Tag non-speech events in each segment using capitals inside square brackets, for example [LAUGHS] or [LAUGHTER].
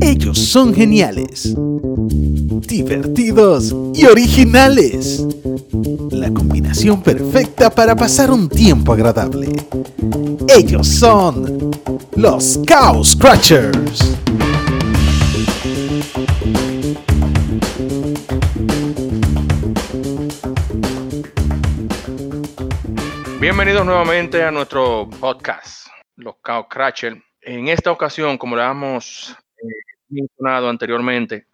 Ellos son geniales, divertidos y originales. La combinación perfecta para pasar un tiempo agradable. Ellos son los Cow Scratchers. Bienvenidos nuevamente a nuestro podcast, Los Cow Scratchers. En esta ocasión, como le hemos eh, mencionado anteriormente,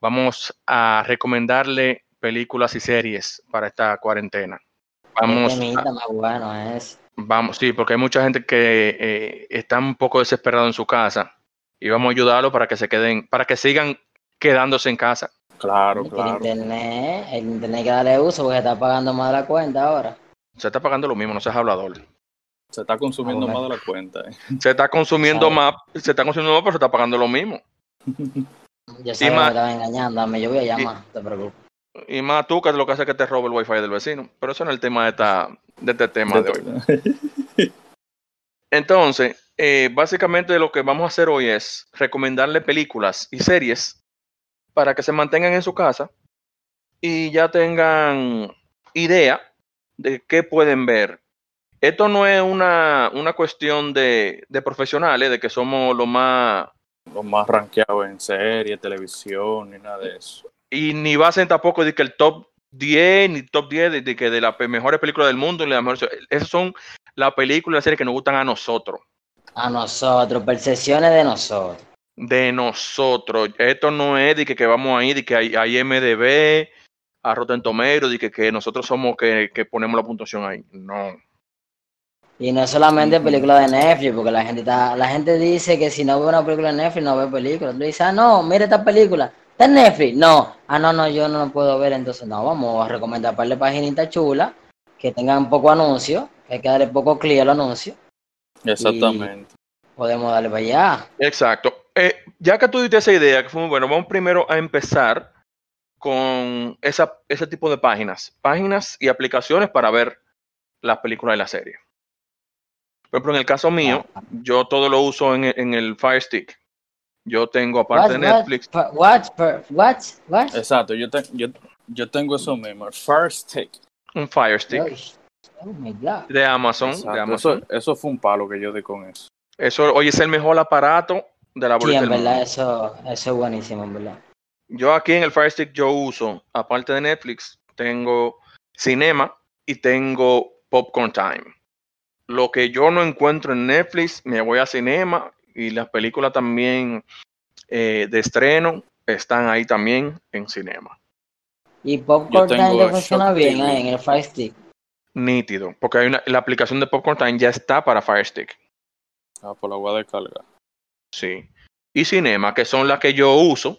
vamos a recomendarle películas y series para esta cuarentena. Vamos, temita más bueno es. vamos, sí, porque hay mucha gente que eh, está un poco desesperado en su casa y vamos a ayudarlo para que se queden, para que sigan quedándose en casa. Claro, El claro. internet, el internet hay que darle uso porque está pagando más la cuenta ahora. Se está pagando lo mismo, no seas hablador. Se está consumiendo más de la cuenta. eh. [LAUGHS] Se está consumiendo Sabe. más, se está consumiendo más, pero se está pagando lo mismo. Sabía que ma- me estaba engañando, dame, yo voy a llamar, no te preocupes. Y más tú, que lo que hace es que te robe el wifi del vecino. Pero eso no es el tema de, esta, de este tema de hoy. [LAUGHS] Entonces, eh, básicamente lo que vamos a hacer hoy es recomendarle películas y series para que se mantengan en su casa y ya tengan idea de qué pueden ver. Esto no es una, una cuestión de, de profesionales, de que somos lo más... Los más rankeados en serie, televisión, ni nada de eso. Y ni va a ser tampoco de que el top 10, ni top 10 de, de que de las mejores películas del mundo. Ni las mejores, esas son las películas y las series que nos gustan a nosotros. A nosotros, percepciones de nosotros. de nosotros. Esto no es de que, que vamos a ir, de que hay, hay MDB, a Rotten Tomatoes, de que, que nosotros somos que, que ponemos la puntuación ahí. No. Y no solamente películas de Netflix, porque la gente está, la gente dice que si no ve una película de Netflix, no ve películas. Tú dices, ah, no, mira esta película, está en Netflix. No, ah, no, no, yo no lo puedo ver, entonces no, vamos a recomendar un par de paginitas chulas, que tengan poco anuncio, que hay que darle poco clic al anuncio. Exactamente. Podemos darle para allá. Exacto. Eh, ya que tú diste esa idea, que fue muy bueno, vamos primero a empezar con esa, ese tipo de páginas. Páginas y aplicaciones para ver las películas y las series. Por ejemplo, en el caso mío, yo todo lo uso en, el- en el Fire Stick. Yo tengo, aparte de Netflix, what, what, what? Exacto, yo, te- yo, yo tengo eso mismo. el First Take. un Fire Stick Oh my God. de Amazon. Exacto, de Amazon. Eso, eso fue un palo que yo di con eso. Eso hoy es el mejor aparato de la Sí, en verdad, eso, eso es buenísimo, en verdad. Yo aquí en el Fire Stick yo uso, aparte de Netflix, tengo Cinema y tengo Popcorn Time. Lo que yo no encuentro en Netflix, me voy a Cinema y las películas también eh, de estreno están ahí también en Cinema. Y Popcorn Time funciona bien ahí en el Fire Stick. Nítido, porque hay una, la aplicación de Popcorn Time ya está para Fire Stick. Ah, por la voy a descargar. Sí. Y Cinema, que son las que yo uso,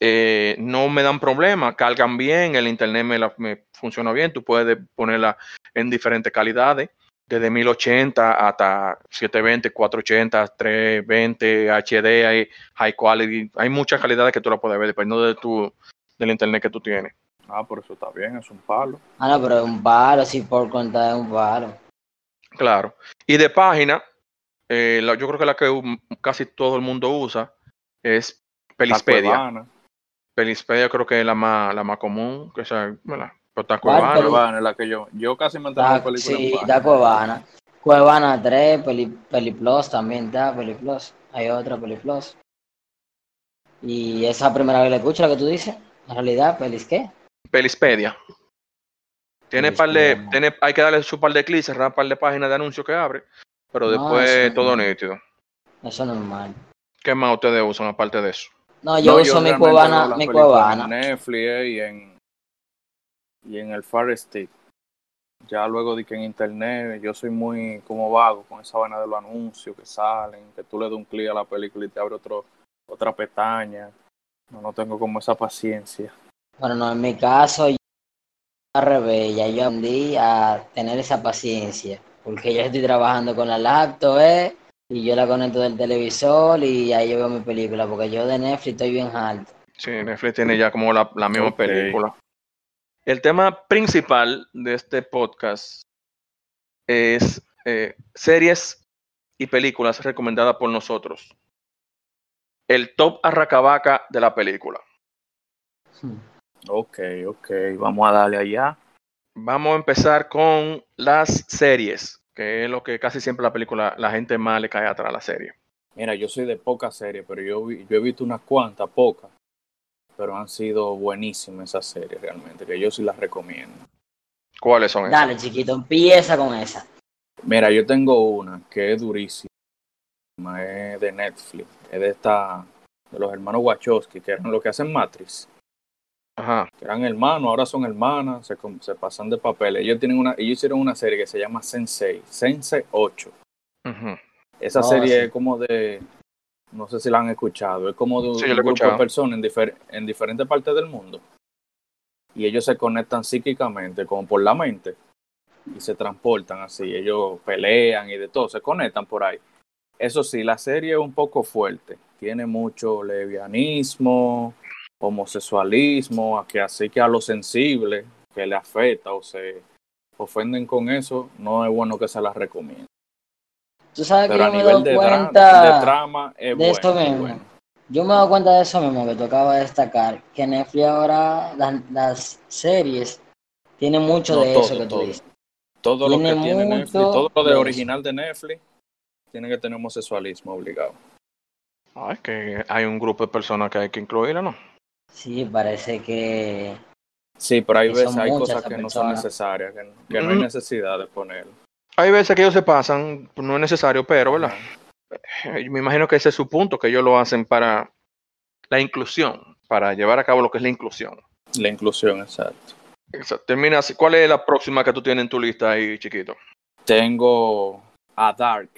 eh, no me dan problema, cargan bien, el internet me, la- me funciona bien, tú puedes ponerla en diferentes calidades, desde 1080 hasta 720, 480, 320, HD, hay high quality, hay muchas calidades que tú la puedes ver dependiendo de tu, del internet que tú tienes. Ah, por eso está bien, es un palo. Ah, no, pero es un palo, sí, por contar es un palo. Claro. Y de página, eh, la- yo creo que la que casi todo el mundo usa es Pelispedia. Pelispedia creo que es la más, la más común, que sea, ¿verdad? Está ¿Cuál Cuevana, es la que yo. Yo casi me entero de Da- películas en sí, da Cuevana. Cuevana 3, Peli, Peliplus también está, Peliplus. Hay otra Peliplus. Y esa primera vez la escucho, la que tú dices. En realidad, Pelis qué? Pelispedia. Tiene par de, tiene, hay que darle su par de clics, cerrar par de páginas de anuncios que abre, pero No, después todo nítido. Eso es normal. ¿Qué más ustedes usan aparte de eso? No, yo No, uso mi Cuevana, veo las mi Cuevana. En Netflix y en, y en el Fire Stick. Ya luego de que en internet yo soy muy como vago con esa vaina de los anuncios que salen, que tú le das un clic a la película y te abre otro, otra pestaña. No, no tengo como esa paciencia. Bueno, no, en mi caso, yo al revés, ya yo aprendí a tener esa paciencia, porque yo estoy trabajando con la laptop, ¿eh? Y yo la conecto del televisor y ahí yo veo mi película, porque yo de Netflix estoy bien alto. Sí, Netflix tiene ya como la, la misma película. El tema principal de este podcast es eh, series y películas recomendadas por nosotros. el top arracabaca de la película. Ok, ok, vamos a darle allá. Vamos a empezar con las series, que es lo que casi siempre la película, la gente más le cae atrás a la serie. Mira, yo soy de pocas series, pero yo, vi- yo he visto unas cuantas, pocas, pero han sido buenísimas esas series realmente, que yo sí las recomiendo. ¿Cuáles son esas? Dale, chiquito, empieza con esa. Mira, yo tengo una que es durísima, es de Netflix, es de esta, de los hermanos Wachowski, que eran los que hacen Matrix, Ajá. que eran hermanos, ahora son hermanas, se, pasan de papel. Ellos tienen una, ellos hicieron una serie que se llama Sensei, Sense 8. ujú. Esa Ah, serie sí. es como de, no sé si la han escuchado, es como de un, Sí, grupo de personas en, difer- en diferentes partes del mundo. Y ellos se conectan psíquicamente, como por la mente, y se transportan así. Ellos pelean y de todo, se conectan por ahí. Eso sí, la serie es un poco fuerte. Tiene mucho lesbianismo, homosexualismo, a que así que a lo sensible que le afecta o se ofenden con eso, no es bueno que se las recomiende. Tú sabes que Pero yo me he dado de, cuenta. de trama es de bueno. esto es mismo. bueno. Yo me he dado cuenta de eso mismo que tú acabas de destacar, que Netflix ahora, las, las series, tiene mucho No, de todo, eso que tú todo. dices. Todo lo que Tiene Netflix, todo lo de original de Netflix, tiene que tener homosexualismo obligado. Ay, que hay un grupo de personas que hay que incluirla, ¿no? Sí, parece que Sí, pero hay veces hay cosas que no son necesarias, que, que no hay necesidad de ponerlo. Hay veces que ellos se pasan, no es necesario, pero, ¿verdad? Me imagino que ese es su punto, que ellos lo hacen para la inclusión, para llevar a cabo lo que es la inclusión. La inclusión, exacto. Exacto. Termina así. ¿Cuál es la próxima que tú tienes en tu lista ahí, chiquito? Tengo a Dark.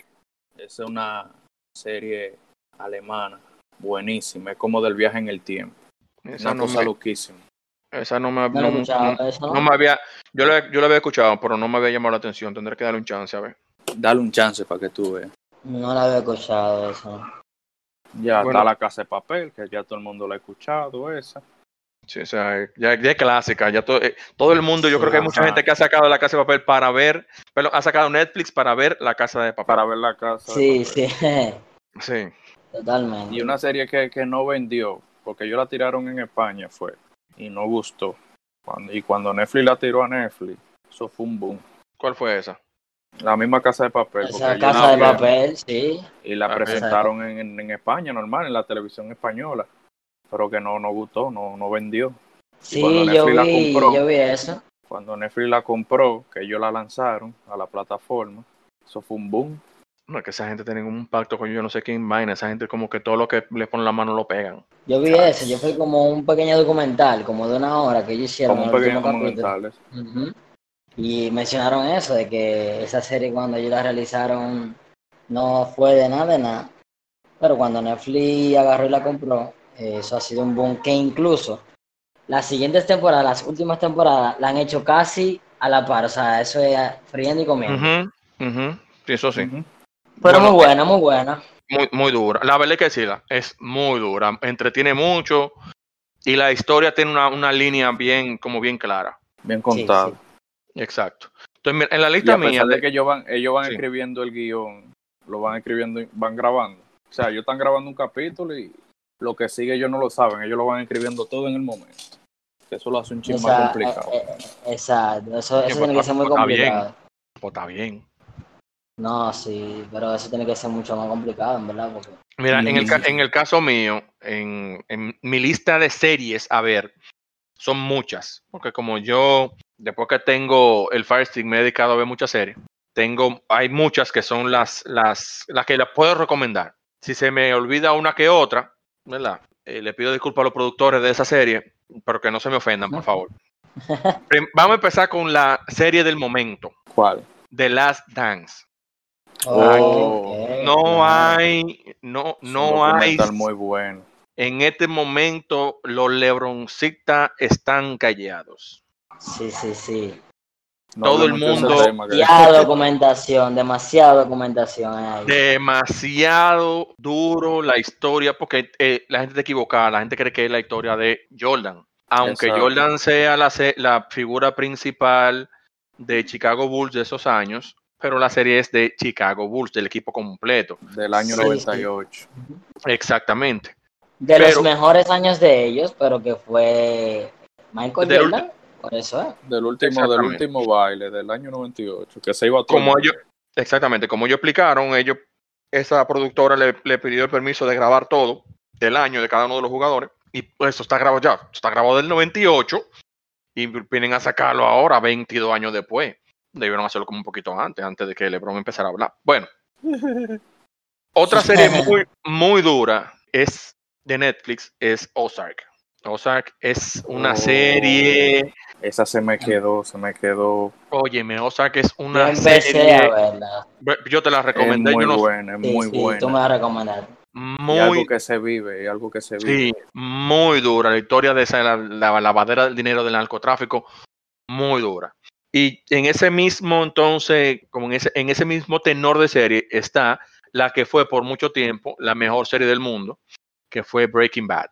Es una serie alemana, buenísima. Es como del viaje en el tiempo. Esa Una no, cosa me, loquísima. Esa no me, no lo he no- escuchado no- eso, no ¿no? me había, yo la, yo la había escuchado, pero no me había llamado la atención. Tendré que darle un chance, a ver. Dale un chance para que tú veas. No la había escuchado eso. Ya Bueno. está la casa de papel, que ya todo el mundo la ha escuchado, esa. Sí, o sea, ya, ya es clásica, ya todo, eh, todo el mundo, yo Sí, creo que hay mucha ajá. gente que ha sacado la casa de papel para ver, pero ha sacado Netflix para ver la casa de papel. Para ver la casa. de Sí, papel. sí, Sí. totalmente. Y una serie que, que no vendió, porque ellos la tiraron en España, fue, y no gustó. Cuando, y cuando Netflix la tiró a Netflix, eso fue un boom. ¿Cuál fue esa? La misma casa de papel. Esa casa de papel, sí. Y la Ah, presentaron en, en, en España, normal, en la televisión española. Pero que no, no gustó, no, no vendió. Sí, cuando yo Netflix la vi, compró. yo vi eso. Cuando Netflix la compró, que ellos la lanzaron a la plataforma, eso fue un boom. No, es que esa gente tiene un pacto con yo no sé quién vaina, esa gente como que todo lo que le ponen la mano lo pegan. Yo vi eso, yo fui como un pequeño documental, como de una hora que ellos hicieron Como un pequeño documental. Y mencionaron eso, de que esa serie cuando ellos la realizaron no fue de nada, de nada. Pero cuando Netflix agarró y la compró, eh, eso ha sido un boom que incluso las siguientes temporadas, las últimas temporadas, la han hecho casi a la par. O sea, eso es friendo y comiendo. Ujú, ujú, sí, eso sí. Pero Bueno, muy buena, muy buena. Muy, muy dura. La verdad es que sí, la- es muy dura. Entretiene mucho y la historia tiene una, una línea bien, como bien clara. Bien Sí, sí. Exacto. Entonces, mira, en la Y lista a pesar mía, de de- que ellos van, ellos van Sí. escribiendo el guion, lo van escribiendo, y van grabando. O sea, ellos están grabando un capítulo y lo que sigue ellos no lo saben, ellos lo van escribiendo todo en el momento. Eso lo hace un O chingo sea, más complicado. eh, eh, exacto, eso, eso pues, tiene que ser muy está bien. complicado. pues, está bien. No, sí, pero eso tiene que ser mucho más complicado, en verdad, porque Mira, en el, en el caso mío, en, en mi lista de series, a ver, son muchas. Porque como yo, después que tengo el Fire Stick, me he dedicado a ver muchas series. Tengo, hay muchas que son las, las, las que las puedo recomendar. Si se me olvida una que otra, ¿verdad? Eh, le pido disculpas a los productores de esa serie, pero que no se me ofendan, por favor. [LAUGHS] Vamos a empezar con la serie del momento, ¿Cuál? The Last Dance. Oh, Ok, No hay, no, no hay muy bueno. En este momento, los Lebroncitas están callados. Sí, sí, sí. No Todo el mundo- tema, Demasiada documentación, demasiada documentación. Demasiado duro la historia, porque eh, la gente está equivocada. La gente cree que es la historia de Jordan. Aunque Exacto. Jordan sea la, se- la figura principal de Chicago Bulls de esos años, pero la serie es de Chicago Bulls, del equipo completo. del año Sí, sí. 98. Exactamente. De los mejores años de ellos, pero que fue Michael Del Jordan, por eso es. Del último, del Exactamente. último baile del año 98, que se iba a todo el como mundo. ellos, exactamente, como ellos explicaron, ellos, esa productora le, le pidió el permiso de grabar todo del año de cada uno de los jugadores. Y pues eso está grabado ya, está grabado del 98 y vienen a sacarlo ahora, 22 años después. Debieron hacerlo como un poquito antes, antes de que LeBron empezara a hablar. Bueno, otra serie muy, muy dura es de Netflix, es Ozark. Ozark es una Oh. serie, Esa se me quedó, se me quedó. óyeme, Ozark es una serie, a verla. yo te la Es recomendé, muy yo no buena, es Sí, muy sí, buena. tú me la recomendaste. Y algo muy, que se vive, y algo que se vive. sí, muy dura. La historia de esa, la, la lavadera del dinero del narcotráfico, muy dura. Y en ese mismo, entonces, como en ese, en ese mismo tenor de serie, está la que fue por mucho tiempo la mejor serie del mundo, que fue Breaking Bad.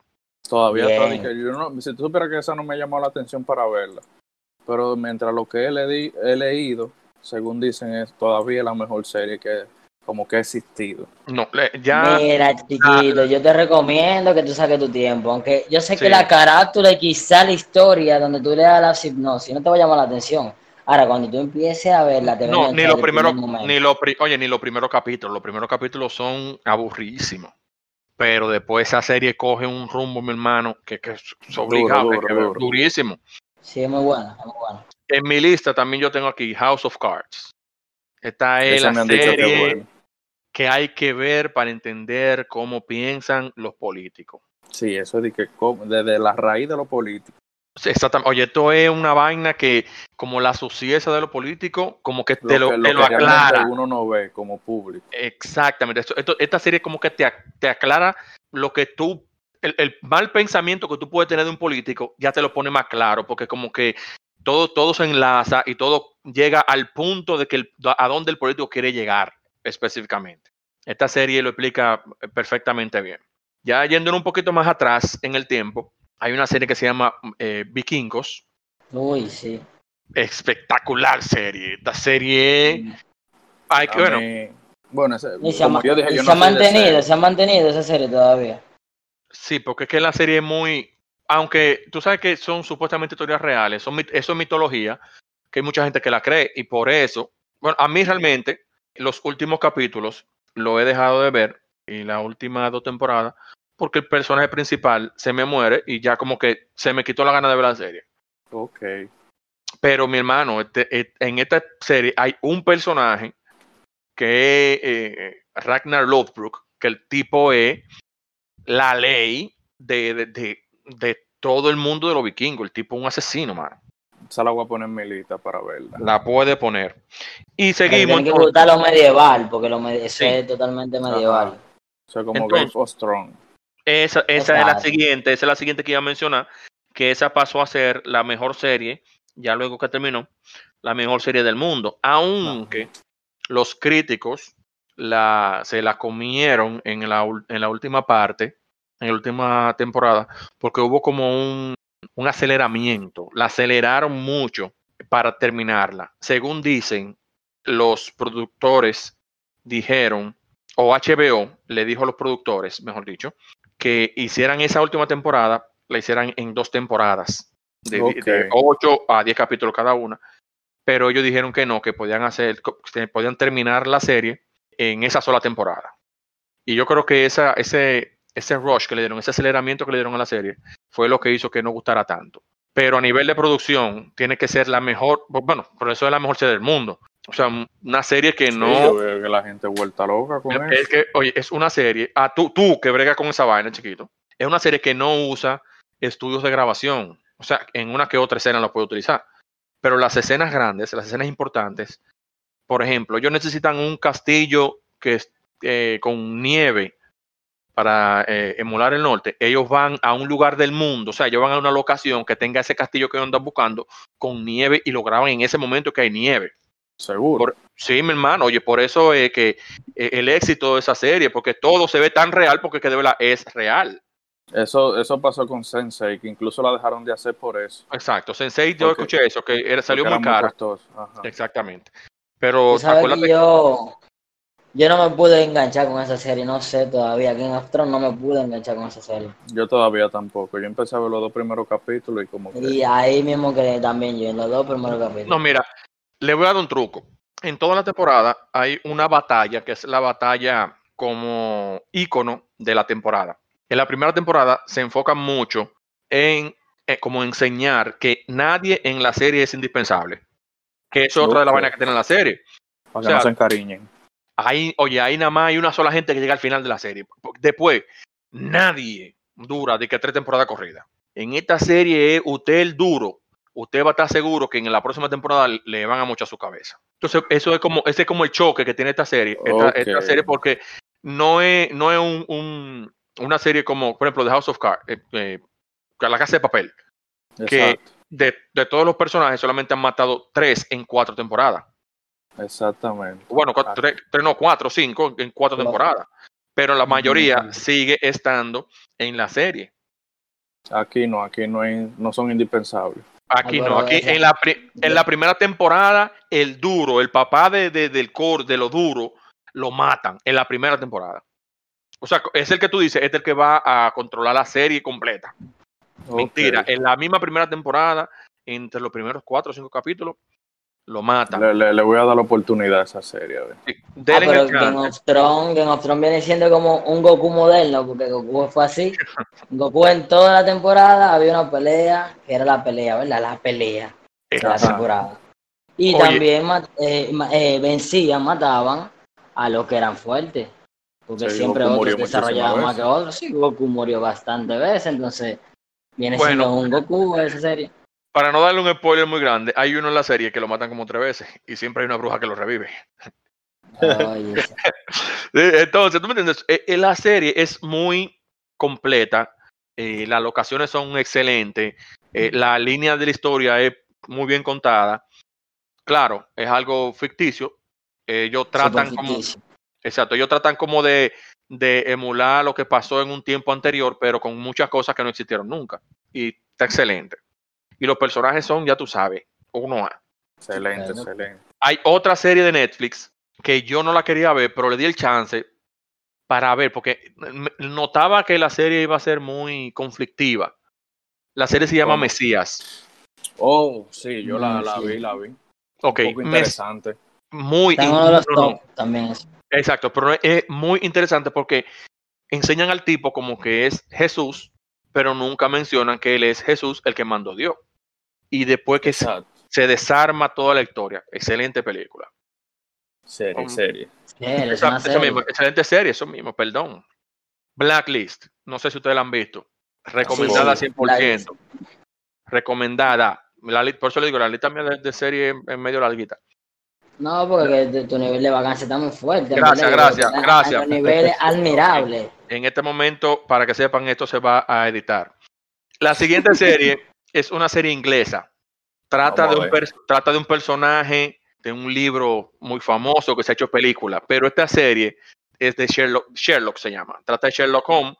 Todavía yo no, si tú supieras que esa no me llamó la atención para verla. Pero mientras lo que he, leí- he leído, según dicen, es todavía la mejor serie que como que ha existido. No, le- ya, Mira, chiquito, yo te recomiendo que tú saques tu tiempo, aunque yo sé que la carátula y quizá la historia donde tú leas la hipnosis no te va a llamar la atención. Ahora, cuando tú empieces a verla, te no, ni los primeros, ni los, oye, ni los primeros capítulos. Los primeros capítulos son aburridísimos. Pero después esa serie coge un rumbo, mi hermano, que, que es es Duro, obligado, duro, que- duro. durísimo. Sí, es muy buena, es muy buena. En mi lista también yo tengo aquí House of Cards. Esta es Esa la que es serie que hay que ver para entender cómo piensan los políticos. Sí, eso es de que desde la raíz de lo político. Exactamente. Oye, esto es una vaina que, como la suciedad de los políticos, como que te lo, que, te lo que realmente aclara. uno no ve como público. Exactamente. Esto- esto- esta serie como que te, te aclara lo que tú, el, el mal pensamiento que tú puedes tener de un político, ya te lo pone más claro, porque como que todo, todo se enlaza y todo llega al punto de que el- a dónde el político quiere llegar específicamente. Esta serie lo explica eh, perfectamente bien. Ya yendo un poquito más atrás en el tiempo, hay una serie que se llama eh, Vikingos. Uy, sí. Espectacular serie. Esta serie, hay que, bueno, bueno, ese- Y se, ha, como ma- yo dije, y yo se no ha soy de mantenido, se ha mantenido esa serie todavía. Sí, porque es que la serie es muy. Aunque tú sabes que son supuestamente historias reales, son, eso es mitología, que hay mucha gente que la cree, y por eso, bueno, a mí realmente, los últimos capítulos lo he dejado de ver, y las últimas dos temporadas, porque el personaje principal se me muere y ya como que se me quitó la gana de ver la serie. Ok. Pero mi hermano, este- et- en esta serie hay un personaje que es eh, Ragnar Lothbrok, que el tipo es la ley de, de, de- de todo el mundo de los vikingos. El tipo es un asesino, mano. Esa la voy a poner en mi lista para verla. La puede poner. Y seguimos. tiene que gustar lo medieval, porque lo med- Sí. es totalmente medieval. O sea, como Entonces- Game of Thrones. Esa, esa es la siguiente, esa es la siguiente que iba a mencionar, que esa pasó a ser la mejor serie, ya luego que terminó, la mejor serie del mundo, aunque los críticos la, se la comieron en la, en la última parte, en la última temporada, porque hubo como un, un aceleramiento, la aceleraron mucho para terminarla. Según dicen, los productores dijeron, o HBO le dijo a los productores, mejor dicho, que hicieran esa última temporada, la hicieran en dos temporadas, de, Ok. de 8 a 10 capítulos cada una. Pero ellos dijeron que no, que podían hacer, que podían terminar la serie en esa sola temporada. Y yo creo que esa, ese, ese rush que le dieron, ese aceleramiento que le dieron a la serie, fue lo que hizo que no gustara tanto. Pero a nivel de producción, tiene que ser la mejor, bueno, por eso es la mejor serie del mundo. O sea, una serie que Sí, no, yo veo que la gente vuelta loca con es eso. que, oye, es una serie. Ah, tú, tú que brega con esa vaina, chiquito. Es una serie que no usa estudios de grabación. O sea, en una que otra escena lo puede utilizar. Pero las escenas grandes, las escenas importantes, por ejemplo, ellos necesitan un castillo que es eh, con nieve para eh, emular el norte. Ellos van a un lugar del mundo, o sea, ellos van a una locación que tenga ese castillo que ellos andan buscando con nieve y lo graban en ese momento que hay nieve. Seguro. Por- sí, mi hermano, oye, por eso es que eh, el éxito de esa serie, porque todo se ve tan real, porque que de verdad es real. Eso, eso pasó con Sensei, que incluso la dejaron de hacer por eso. Exacto. Sensei, yo Porque- escuché eso, que era, salió muy. Ajá. Exactamente. Pero acuérdate yo, Yo no me pude enganchar con esa serie, no sé todavía. Game of Thrones no me pude enganchar con esa serie. Yo todavía tampoco. Yo empecé a ver los dos primeros capítulos y como que... Y ahí mismo que también yo en los dos primeros capítulos. No, mira, le voy a dar un truco. En toda la temporada hay una batalla que es la batalla como ícono de la temporada. En la primera temporada se enfoca mucho en eh, como enseñar que nadie en la serie es indispensable. Que eso es otra de las vainas que tiene la serie. Para o que sea, no se encariñen. Ahí, oye, ahí nada más hay una sola gente que llega al final de la serie. Después, nadie dura de que tres temporadas corridas. En esta serie es usted el duro. Usted va a estar seguro que en la próxima temporada le van a mochar su cabeza. Entonces, eso es como, ese es como el choque que tiene esta serie. Esta, serie, porque no es, no es un, un- una serie como, por ejemplo, The House of Cards, eh, eh, La Casa de Papel. que-. De, de todos los personajes, solamente han matado tres en cuatro temporadas. Exactamente. Bueno, cuatro- Ah. tres, tres, no, cuatro, cinco en cuatro Claro. temporadas. Pero la mayoría sigue estando en la serie. Aquí no, aquí no, hay, no son indispensables. Aquí no, aquí en la, pri- en la primera temporada, el duro, el papá de, de- del core, de lo duro, lo matan en la primera temporada. O sea, es el que tú dices, es el que va a controlar la serie completa. Mentira, en la misma primera temporada, entre los primeros cuatro o cinco capítulos, lo matan. Le, le- le voy a dar la oportunidad a esa serie. a ver. Sí, Ah, pero. Game of Thrones, Game of Thrones viene siendo como un Goku moderno, porque Goku fue así. [LAUGHS] Goku en toda la temporada había una pelea, que era la pelea, ¿verdad? La pelea de la temporada. Y Oye. también eh, eh, vencían, mataban a los que eran fuertes. Porque Sí, siempre Goku otros desarrollaban más que otros. Sí, Goku murió bastantes veces, entonces viene Bueno. siendo un Goku esa serie. Para no darle un spoiler muy grande, hay uno en la serie que lo matan como tres veces y siempre hay una bruja que lo revive. [LAUGHS] Entonces, ¿tú me entiendes? Eh, eh, La serie es muy completa, eh, las locaciones son excelentes, eh, la línea de la historia es muy bien contada. Claro, es algo ficticio. Ellos tratan como, ficticio. exacto, ellos tratan como de, de emular lo que pasó en un tiempo anterior, pero con muchas cosas que no existieron nunca. Y está excelente. Y los personajes son, ya tú sabes, uno A. Excelente, Bueno. excelente. Hay otra serie de Netflix que yo no la quería ver, pero le di el chance para ver, porque notaba que la serie iba a ser muy conflictiva. La serie se llama ¿Cómo? Mesías. Oh, sí, yo la, la sí. vi, la vi. Ok, Un poco Mes- interesante. muy los no, también. Exacto, pero es muy interesante porque enseñan al tipo como que es Jesús, pero nunca mencionan que él es Jesús el que mandó Dios. Y después que se, Exacto. se desarma toda la historia. Excelente película. Serie, Um, serie. Esa- eso serie. mismo, excelente serie, eso mismo, perdón. Blacklist, no sé si ustedes la han visto. Recomendada sí, 100%. Recomendada. La por eso le digo, la lista mía de, de serie es medio larguita. No, porque tu- tu nivel de vacancia está muy fuerte. en Gracias, gracias, gracias. a un nivel admirable. En este momento, para que sepan, esto se va a editar. La siguiente serie es una serie inglesa. Trata de, un ver. pers- trata de un personaje de un libro muy famoso que se ha hecho película, pero esta serie es de Sherlock, Sherlock se llama. Trata de Sherlock Holmes,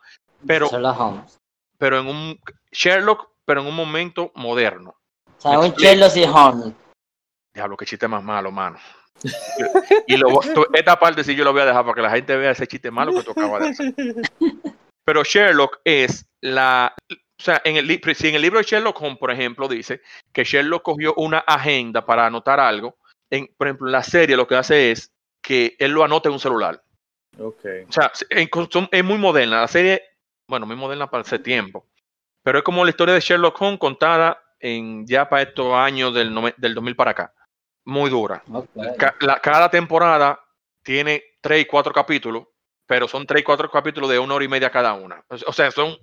pero, Sherlock Holmes. pero en un Sherlock, pero en un momento moderno. O sea, un. Sherlock y Holmes. Diablo, qué chiste más malo, mano. Y lo, esta parte sí yo lo voy a dejar para que la gente vea ese chiste malo que tú acabas de hacer. [LAUGHS] Pero Sherlock es la. O sea, en el, si en el libro de Sherlock Holmes, por ejemplo, dice que Sherlock cogió una agenda para anotar algo. En, por ejemplo, en la serie lo que hace es que él lo anota en un celular. Ok. O sea, en- son- es muy moderna. La serie, bueno, muy moderna para ese tiempo. Pero es como la historia de Sherlock Holmes contada en ya para estos años del, del 2000 para acá. Muy dura. Ca- la- cada temporada tiene tres y cuatro capítulos, pero son tres y cuatro capítulos de una hora y media cada una. O sea, son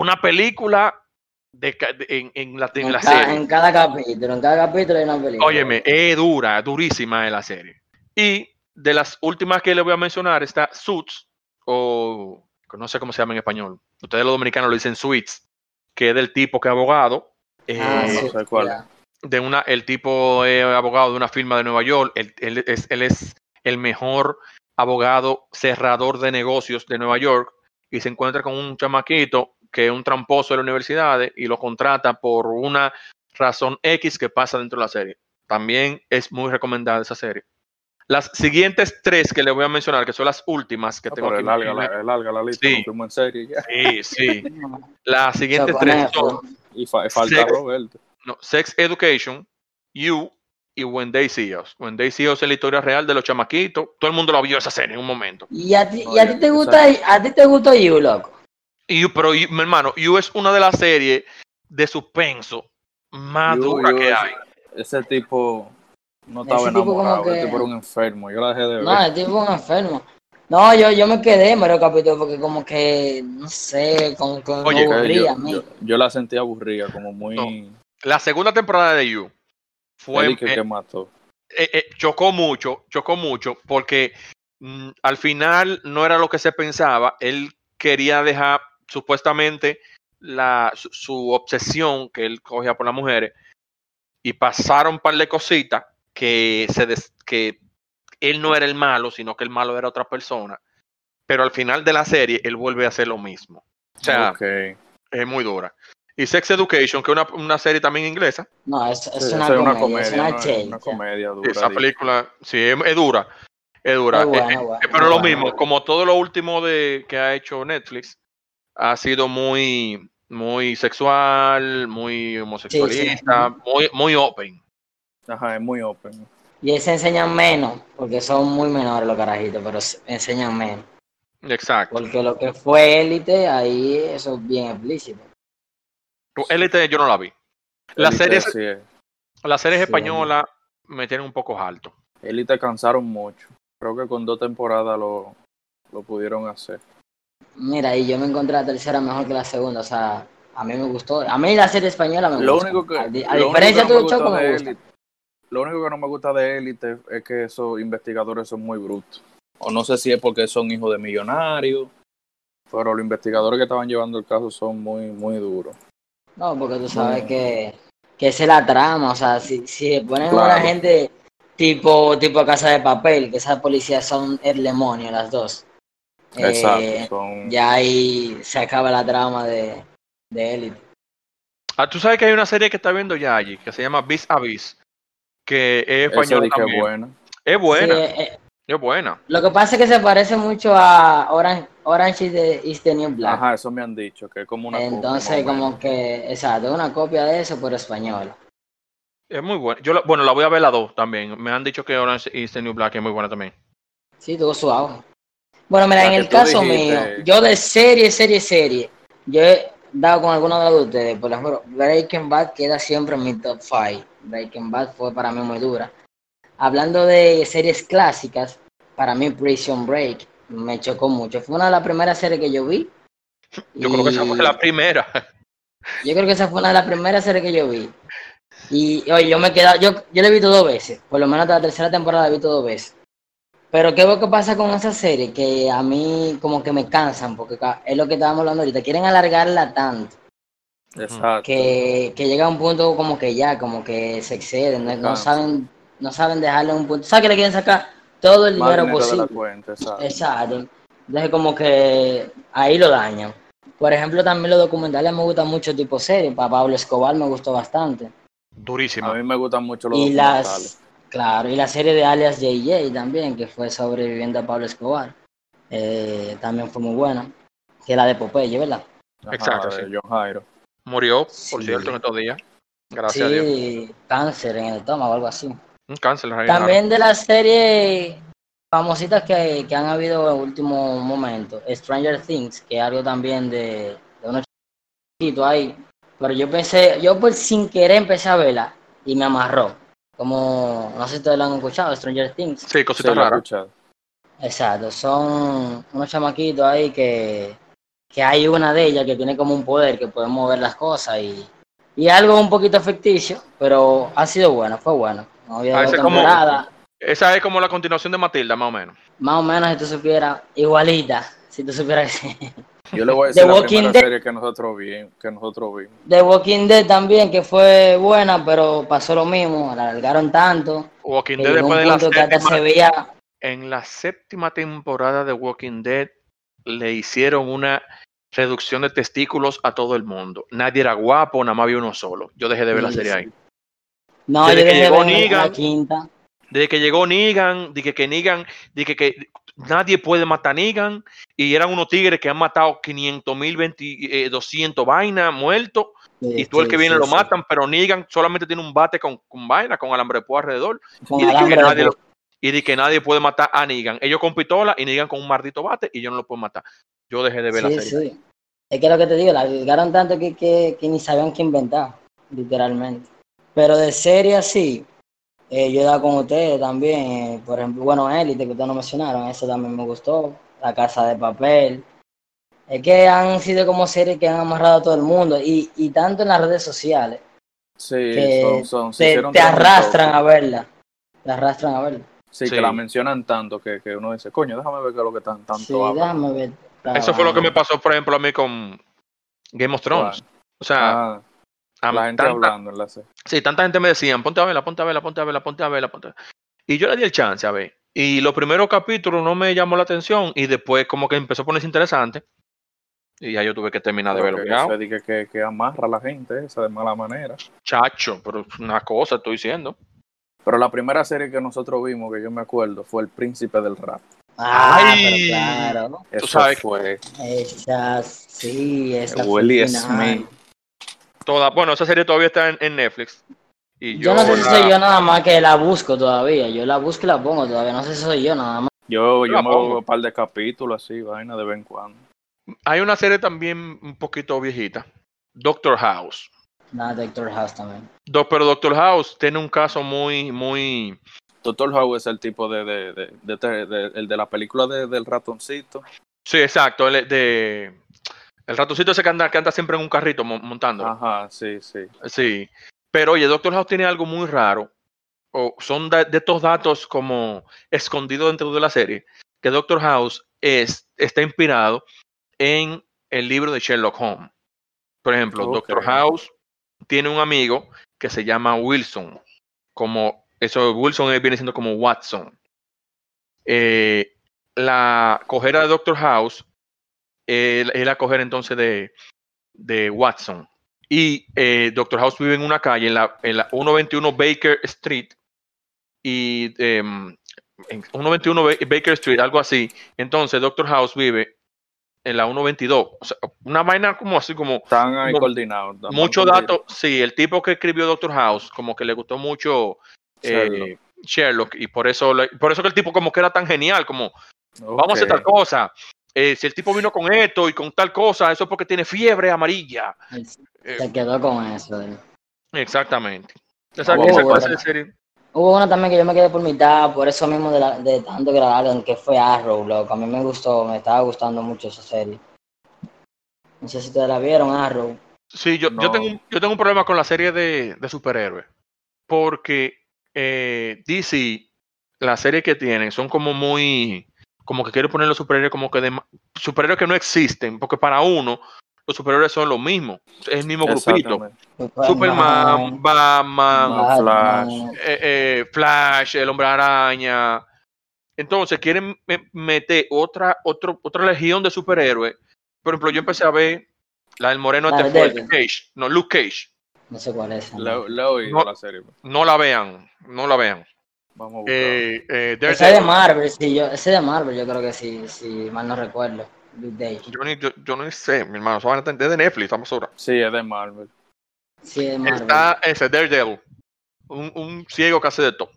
una película de, ca- de- en, en la, en En, la ca- serie. en cada capítulo, en cada capítulo hay una película. Óyeme, es dura, durísima es la serie. Y de las últimas que le voy a mencionar está Suits, o no sé cómo se llama en español. Ustedes los dominicanos lo dicen Suits, que es del tipo que es abogado. Ah, eh, sí, no sé cuál. de una, el tipo es abogado de una firma de Nueva York, él, él es, él es el mejor abogado cerrador de negocios de Nueva York y se encuentra con un chamaquito que es un tramposo de la universidad y lo contrata por una razón X que pasa dentro de la serie. También es muy recomendada esa serie. Las siguientes tres que le voy a mencionar, que son las últimas que Ah, tengo aquí. es larga, la, es larga la lista, Sí. en serie ya. Sí, sí. [LAUGHS] Las siguientes tres son eso, Y fa- falta. Roberto. no, Sex Education, You y When They See Us. When They See Us es la historia real de los chamaquitos. Todo el mundo lo vio esa serie en un momento. Y a ti, No, y a ti te o gusta, a ti te gustó You, loco. Y You, pero You- mi hermano, You es una de las series de suspenso más You- dura que hay. Ese tipo no estaba Ese enamorado, que- ese tipo era un enfermo. Yo la dejé de ver. No, el tipo es un enfermo. No, yo, yo me quedé en varios capítulos porque como que, no sé, como que Oye, me aburría yo, a mí. yo- yo la sentí aburrida, como muy... La segunda temporada de You fue, y que, eh, que mató. eh, eh, chocó mucho, chocó mucho, porque mm, al final no era lo que se pensaba. Él quería dejar supuestamente la, su, su obsesión que él cogía por las mujeres y pasaron un par de cositas que, se des- que él no era el malo, sino que el malo era otra persona. Pero al final de la serie, él vuelve a hacer lo mismo. O sea, es muy dura. Y Sex Education, que es una, una serie también inglesa. No, es, es Sí, una, es comedia, es una ¿no? chelcha. una comedia dura. Esa digo. película, sí, es, es dura. Es dura. Es buena, Eh, eh, buena, pero lo buena. mismo, como todo lo último de que ha hecho Netflix, ha sido muy, muy sexual, muy homosexualista, muy, muy open. Ajá, es muy open. Y ahí se enseñan menos, porque son muy menores los carajitos, pero se enseñan menos. Exacto. Porque lo que fue élite, ahí eso es bien explícito. Élite yo no la vi. Las series, sí es. las series Sí. españolas me tienen un poco alto. Élite cansaron mucho. Creo que con dos temporadas lo, lo pudieron hacer. Mira, y yo me encontré la tercera mejor que la segunda, o sea, a mí me gustó. A mí la serie española me Lo gusta. único que, a, di- a lo único diferencia que de no tu me Choco, me de gusta. Élite, lo único que no me gusta de Élite es que esos investigadores son muy brutos. O no sé si es porque son hijos de millonarios, pero los investigadores que estaban llevando el caso son muy, muy duros. No, porque tú sabes No. que, que esa es la trama, o sea, si, si ponen a una gente tipo, tipo Casa de Papel, que esas policías son el demonio, las dos. Eh, Exacto, son Ya ahí se acaba la trama de, de Élite. Ah, tú sabes que hay una serie que está viendo ya allí, que se llama Vis a Vis, que es española es buena. Es buena, Sí, eh, eh, es buena. lo que pasa es que se parece mucho a Orange, Orange is the, is the New Black. Ajá, eso me han dicho, que es como una copia, Entonces, como que, exacto, una copia de eso, pero española. Es muy buena. Yo la- bueno, la voy a ver la dos también. Me han dicho que Orange is the New Black es muy buena también. Sí, tuvo su auge. Bueno, mira, en el caso dijiste. mío, yo de serie, serie, serie, yo he dado con algunos de ustedes. Por ejemplo, Breaking Bad queda siempre en mi top 5. Breaking Bad fue para mí muy dura. Hablando de series clásicas, para mí Prison Break me chocó mucho. Fue una de las primeras series que yo vi. Yo creo que esa fue la primera. [LAUGHS] Yo creo que esa fue una de las primeras series que yo vi. Y oye, yo me he quedado, yo, yo la he visto dos veces, por lo menos hasta la tercera temporada la he visto dos veces. Pero ¿qué es lo que pasa con esa serie? Que a mí como que me cansan, porque es lo que estábamos hablando ahorita, quieren alargarla tanto, Exacto. que, que llega a un punto como que ya, como que se exceden, no, no saben, no saben dejarle un punto. ¿Sabes que le quieren sacar todo el dinero dinero de la posible? cuenta, exacto. Exacto. Entonces como que ahí lo dañan. Por ejemplo, también los documentales me gustan mucho tipo serie. Para Pablo Escobar me gustó bastante. Durísima. A mí me gustan mucho los Y documentales. las, claro, y la serie de alias JJ también, que fue sobreviviendo a Pablo Escobar. eh, también fue muy buena. Que la de Popeye, ¿verdad? Exacto, la sí. John Jairo. Murió, por Sí. cierto, en estos días. Gracias a Dios. Sí, cáncer en el estómago, algo así. Un cáncer. También de las series famositas que, que han habido en último momento, Stranger Things, que es algo también de, de unos chiquitos ahí. Pero yo pensé, yo por sin querer empecé a verla y me amarró. Como, no sé si ustedes lo han escuchado, Stranger Things. Sí, cositas raras. Exacto, son unos chamaquitos ahí que, que hay una de ellas que tiene como un poder que puede mover las cosas y, y algo un poquito ficticio, pero ha sido bueno, fue bueno. No había Ah, como-. Esa es como la continuación de Matilda, más o menos. Más o menos si tú supieras, igualita, si tú supieras que sí. Yo le voy a The decir la Walking primera Dead. serie que nosotros, vi, que nosotros vimos. The Walking Dead también, que fue buena, pero pasó lo mismo, la alargaron tanto, Walking Dead después de la séptima, se veía, en la séptima temporada de Walking Dead le hicieron una reducción de testículos a todo el mundo. Nadie era guapo, nada más había uno solo. Yo dejé de ver la serie sí. ahí. no, Desde yo que dejé de llegó ver la Negan, quinta, Desde que llegó Negan, dije que Negan, dije que nadie puede matar a Negan, y eran unos tigres que han matado 500 mil, 200 vainas, muertos, y tú el que viene lo matan, pero Negan solamente tiene un bate con, con vaina, con alambre de púa alrededor. Con y de que nadie púa. lo- y de que nadie puede matar a Negan. Ellos con pistola y Negan con un maldito bate y yo no lo puedo matar. Yo dejé de ver la serie. Es que lo que te digo, la arriesgaron tanto que, que, que ni sabían qué inventar, literalmente. Pero de serie así, eh, yo he dado con ustedes también, eh, por ejemplo, bueno, Élite, que ustedes no mencionaron, eso también me gustó, La Casa de Papel. Es que han sido como series que han amarrado a todo el mundo, y, y tanto en las redes sociales, Sí, que son, son, se te, arrastran a verla. Te arrastran a verla. Sí, Sí. que la mencionan tanto que, que uno dice, coño, déjame ver qué es lo que tan, tanto Sí, hablan. déjame ver. Eso fue lo que me pasó, por ejemplo, a mí con Game of Thrones. O sea, Ah, a la gente tanta- hablando en la serie. Sí, tanta gente me decían, ponte a verla, ponte a verla, ponte a verla, ponte a verla, ponte a verla. Y yo le di el chance a ver. Y los primeros capítulos no me llamó la atención y después como que empezó a ponerse interesante. Y ya yo tuve que terminar de verlo. que, que, que, que amarra a la gente esa de mala manera. chacho, pero es una cosa estoy diciendo. Pero la primera serie que nosotros vimos, que yo me acuerdo, fue El Príncipe del Rap. Ah, Ay. pero claro. Eso sabes- fue Esa, sí, esa Willie. Smith. Toda, bueno, esa serie todavía está en, en Netflix. Y yo, Yo no sé si la- soy yo nada más que la busco todavía. Yo la busco y la pongo todavía. No sé si soy yo nada más. Yo, Yo me pongo. un par de capítulos así, vaina de vez en cuando. Hay una serie también un poquito viejita. Doctor House. Nada, Doctor House también. Do- pero Doctor House tiene un caso muy, muy... Doctor House es el tipo de, de, de, de- de- de- el de la película de- del ratoncito. Sí, exacto. El, de, el ratoncito ese que anda, que anda siempre en un carrito mon- montando. Ajá, sí, sí. Sí. Pero oye, Doctor House tiene algo muy raro. O son de, de estos datos como escondidos dentro de la serie. Que Doctor House es, está inspirado en el libro de Sherlock Holmes. Por ejemplo, Ok. Doctor House tiene un amigo que se llama Wilson. Como eso, Wilson viene siendo como Watson. Eh, la cojera de Doctor House eh, es la cojera entonces de, de Watson. Y eh, Doctor House vive en una calle, en la, en la 121 Baker Street. Y em, en 121 Ba- Baker Street, algo así. Entonces Doctor House vive en la 122. O sea, una vaina como así, como Están ahí Mu- coordinados. están mucho dato. Sí, el tipo que escribió Doctor House, como que le gustó mucho eh, Sherlock. Y por eso, por eso que el tipo como que era tan genial, como vamos a hacer tal cosa. Eh, si el tipo vino con esto y con tal cosa, eso es porque tiene fiebre amarilla. Eh, Se quedó con eso. eh. Exactamente. Esa, Oh, esa clase de serie. Hubo una también que yo me quedé por mitad, por eso mismo de, la- de tanto que la que fue Arrow, loco. A mí me gustó, me estaba gustando mucho esa serie. No sé si ustedes la vieron, Arrow. Sí, yo, yo, tengo, un- yo tengo un problema con la serie de, de superhéroes. Porque eh, DC, las series que tienen son como muy. Como que quieren poner los superhéroes como que de, superhéroes que no existen. Porque para uno, los superhéroes son lo mismo. Es el mismo grupito. Superman, Batman, Batman, Flash. eh, eh, Flash, el Hombre Araña. Entonces quieren me- meter otra, otro, otra legión de superhéroes. Por ejemplo, yo empecé a ver la del Moreno La este de. Cage. No, Luke Cage. No sé cuál es. La serie. No la vean, no la vean. Vamos a buscar. Eh, eh, Ese es de. Marvel, sí, yo, ese de Marvel, yo creo que sí, sí, mal no recuerdo. Yo ni, yo, yo ni sé, mi hermano. Son de Netflix, estamos ahora. Sí, es de Marvel. Sí, de Marvel. Está ese Daredevil. Un, un ciego que hace de todo.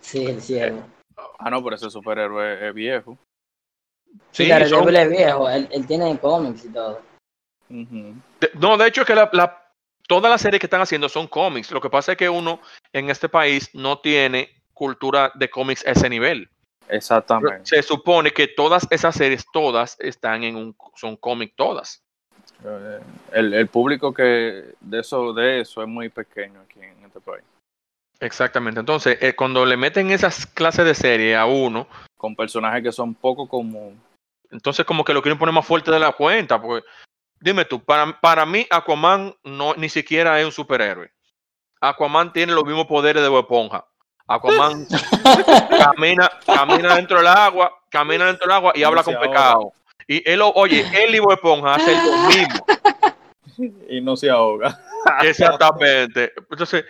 Sí, el ciego. Ah, no, pero ese superhéroe es, es viejo. Sí, Sí, Daredevil son- es viejo, él, él tiene cómics y todo. De- no, de hecho es que la, la- todas las series que están haciendo son cómics. Lo que pasa es que uno en este país no tiene cultura de cómics a ese nivel. Exactamente. Se supone que todas esas series, todas están en un, son cómics todas. Eh, El, el público que de eso, de eso es muy pequeño aquí en este país. Exactamente. Entonces, eh, cuando le meten esas clases de serie a uno, Con personajes que son poco comunes. entonces como que lo quieren poner más fuerte de la cuenta. Porque, dime tú, para, para mí Aquaman no, ni siquiera es un superhéroe. Aquaman tiene los mismos poderes de Bob Esponja. Aquaman [LAUGHS] camina, camina dentro del agua, camina dentro del agua y habla con pecado. Y él, oye, él y Bob Esponja hacen lo mismo. Y no se ahoga. [LAUGHS] Exactamente. Entonces,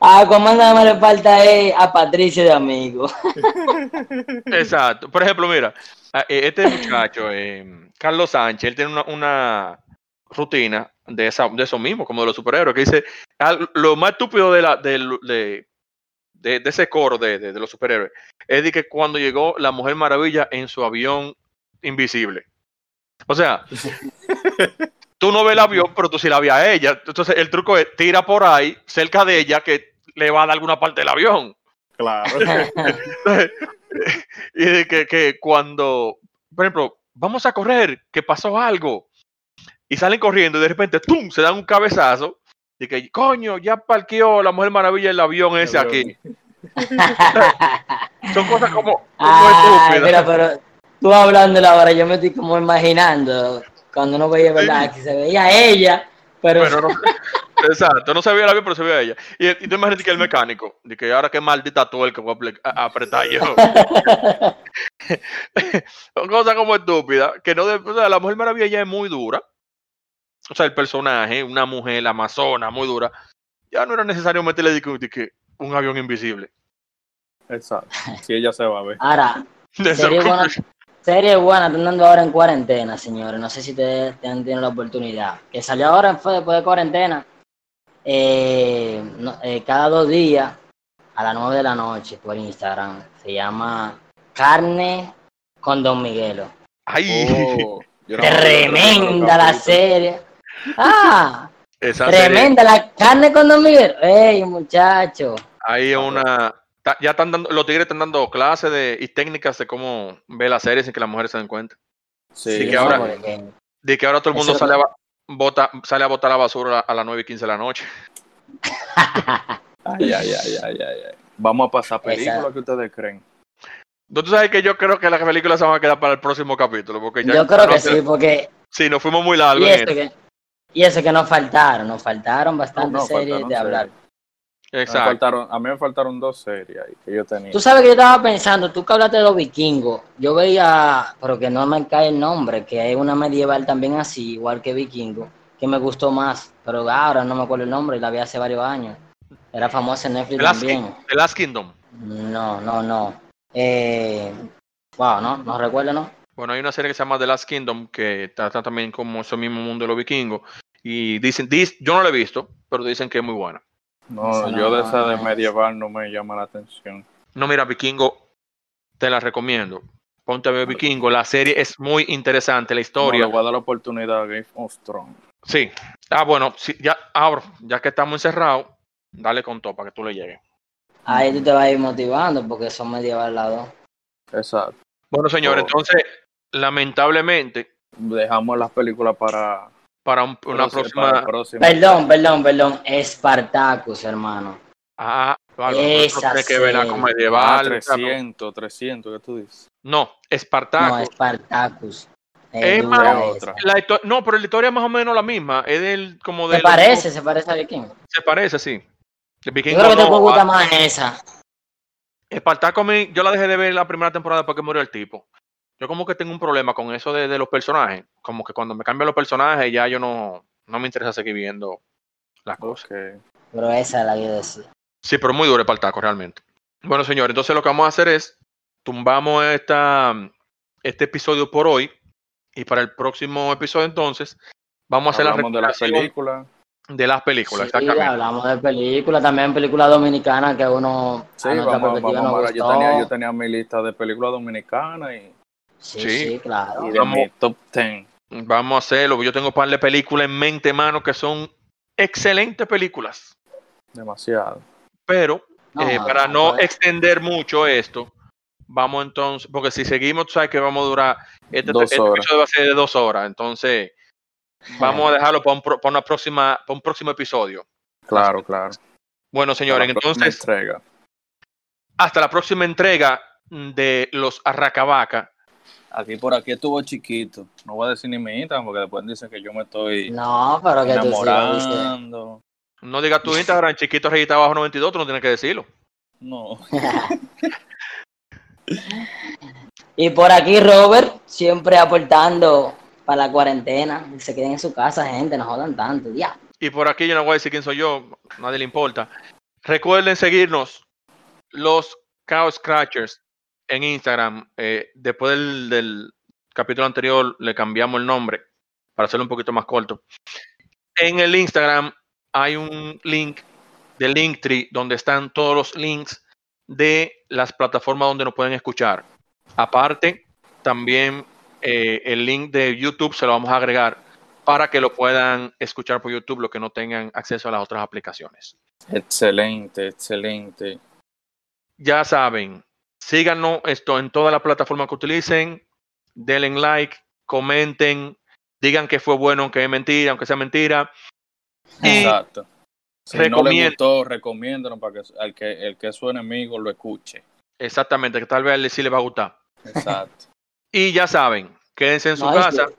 A Comanda me le falta es a Patricio de amigo. [LAUGHS] Exacto. Por ejemplo, mira, eh, este muchacho, eh, Carlos Sánchez, él tiene una, una rutina de, esa, de eso mismo, como de los superhéroes, que dice, lo más estúpido de, la, del- de, de, de ese coro de, de- de los superhéroes es de que cuando llegó la Mujer Maravilla en su avión invisible. O sea, [LAUGHS] tú no ves el avión, pero tú sí la ves a ella. Entonces el truco es tira por ahí, cerca de ella, que le va a dar alguna parte del avión. Claro. [LAUGHS] [LAUGHS] y de que, que cuando, por ejemplo, vamos a correr, que pasó algo, y salen corriendo y de repente, ¡tum!, se dan un cabezazo, y que, coño, ya parqueó la Mujer Maravilla el avión ese aquí. Son cosas como, como [LAUGHS] mira, pero tú hablando ahora, yo me estoy como imaginando cuando uno veía, ¿verdad? Que se veía ella, pero, Pero no, exacto, no se veía el avión, pero se veía ella. Y, y tú imaginas que el mecánico, de que ahora qué maldita tuerca voy a apretar yo. [LAUGHS] [LAUGHS] Son cosas como estúpidas, que no de- o sea, la Mujer Maravilla ya es muy dura. O sea, el personaje, una mujer amazona muy dura, ya no era necesario meterle de que, de que un avión invisible. Exacto. Si ella se va a ver. ahora, [LAUGHS] serie buena, serie buena, están dando ahora en cuarentena, señores. No sé si ustedes te han tenido la oportunidad. Que salió ahora fue después de cuarentena. eh, no- eh, cada dos días a las nueve de la noche por Instagram. Se llama Carne con Don Miguelo. Ay, Oh, Tremenda la serie. Ah, esa serie, tremenda la carne con Don Miguelo. Ey, muchacho. hay una... Ya están dando, los tigres están dando clases de, y técnicas de cómo ver las series sin que las mujeres se den cuenta. Sí, Sí, que ahora- De que ahora todo el mundo sale a, bota, sale a botar la basura a las 9 y 15 de la noche. Ay, ay, ay, ay, ay, ay. Vamos a pasar películas que ustedes creen. ¿No tú sabes que yo creo que las películas se van a quedar para el próximo capítulo? Porque ya Yo creo que sí, porque Sí, nos fuimos muy largos. y en esto. que y eso que nos faltaron, nos faltaron bastantes No, no, series faltaron de hablar. series. Me Exacto. faltaron, a mí me faltaron dos series ahí que yo tenía. Tú sabes que yo estaba pensando, tú que hablaste de los vikingos, yo veía, pero que no me cae el nombre, que hay una medieval también así, igual que vikingo, que me gustó más, pero ahora no me acuerdo el nombre, la vi hace varios años. Era famosa en Netflix The Last, también. King- The Last Kingdom. No, no, no. Eh, wow, no, no recuerdo, ¿no? Bueno, hay una serie que se llama The Last Kingdom que trata también como ese mismo mundo de los vikingos. Y dicen, dis- yo no la he visto, pero dicen que es muy buena. No, yo no, de esa de no. medieval no me llama la atención. No, mira, Vikingo, te la recomiendo. Ponte a ver Vikingo. La serie es muy interesante, la No, historia. le voy a dar la oportunidad a Game of Thrones. Sí. Ah, bueno, sí, ya, ahora, ya que estamos encerrados, dale con todo para que tú le llegues. Ahí tú te vas a ir motivando porque son medieval las dos. Exacto. Bueno, señores, Oh. entonces, lamentablemente, Dejamos las películas para para un- una próxima- próxima. para próxima. Perdón, perdón, perdón. Spartacus, hermano. Ah, tiene que ver la serie. Ah, medieval. 300, 300, ¿qué tú dices? No, No, Espartaco. Spartacus. Es más, la no, pero la historia es más o menos la misma. Es del, como de. Se parece, se parece a Viking. Se parece, sí. El Yo Vikingo creo que te no, gustar ah, más esa. Espartaco, a yo la dejé de ver la primera temporada después que murió el tipo. Yo como que tengo un problema con eso de, de los personajes. Como que cuando me cambian los personajes ya yo no, no me interesa seguir viendo las cosas. Ok. Pero esa es la que decía. Sí, pero muy duro Espartaco realmente. Bueno, señores, entonces lo que vamos a hacer es tumbamos esta, este episodio por hoy y para el próximo episodio entonces vamos a hacer la Hablamos de las películas. de las películas. Sí, exactamente. hablamos de películas, también películas dominicanas que uno Sí, vamos, vamos, nos ahora. Yo tenía, yo tenía mi lista de películas dominicanas y, Sí, Sí. sí, claro. y de Vamos. mi top 10. Vamos a hacerlo. Yo tengo un par de películas en mente, mano, que son excelentes películas. Demasiado. Pero No, eh, para no extender mucho esto, vamos entonces, porque si seguimos, tú sabes que vamos a durar, este, Dos este horas. episodio va a ser de dos horas, entonces [LAUGHS] vamos a dejarlo para un, pro- para una próxima, para un próximo episodio. Claro, claro. Bueno, señores, entonces, entrega. hasta la próxima entrega de los Arracabaca. Aquí por aquí estuvo chiquito. No voy a decir ni mi Instagram porque después dicen que yo me estoy No, pero que tú enamorando. No digas tu Instagram, chiquito registrado bajo 92, tú no tienes que decirlo. No. [LAUGHS] Y por aquí Robert, siempre aportando para la cuarentena. Se queden en su casa, gente, no jodan tanto. Ya. Y por aquí yo no voy a decir quién soy yo, nadie le importa. Recuerden seguirnos, los Chaos Scratchers, en Instagram. Eh, después del, del capítulo anterior le cambiamos el nombre para hacerlo un poquito más corto. En el Instagram hay un link de Linktree donde están todos los links de las plataformas donde nos pueden escuchar. Aparte, también eh, el link de YouTube se lo vamos a agregar para que lo puedan escuchar por YouTube los que no tengan acceso a las otras aplicaciones. Excelente, excelente. Ya saben, síganos esto en todas las plataformas que utilicen, denle like, comenten, digan que fue bueno, aunque es mentira, aunque sea mentira. Exacto. Si no le recomiendo- gustó, recomiéndanos para que el que el que es su enemigo lo escuche. exactamente, que tal vez a él sí le va a gustar. Exacto. [LAUGHS] Y ya saben, quédense en su No, casa. que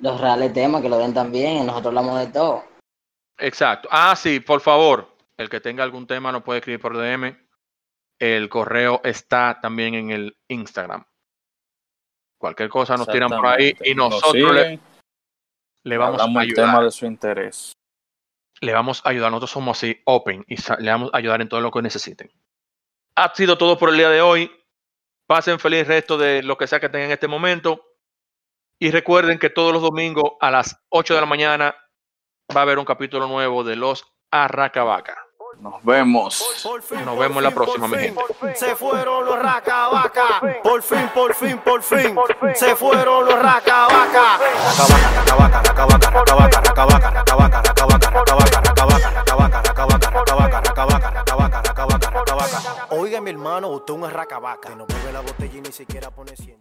Los reales temas que lo den también, y nosotros hablamos de todo. Exacto. Ah, sí, por favor, el que tenga algún tema nos puede escribir por DM. El correo está también en el Instagram. Cualquier cosa nos tiran por ahí y Nos nosotros le, vamos a hablamos el ayudar. tema de su interés. Le vamos a ayudar. Nosotros somos así, open, y le vamos a ayudar en todo lo que necesiten. Ha sido todo por el día de hoy. Pasen feliz resto de lo que sea que tengan en este momento. Y recuerden que todos los domingos a las 8 de la mañana va a haber un capítulo nuevo de Los Arracabaca. Nos vemos. Por fin, Nos por vemos la fin, próxima, mi gente. Se fueron los racabaca. Por fin, por fin, por fin. Se fueron los racabaca. Racabaca, racabaca, racabaca, racabaca, racabaca, racabaca, racabaca, racabaca, racabaca, racabaca, racabaca, racabaca, racabaca, racabaca, racabaca. Oiga, mi hermano, usted es un racabaca. Que no bebe la botella y ni siquiera pone siente.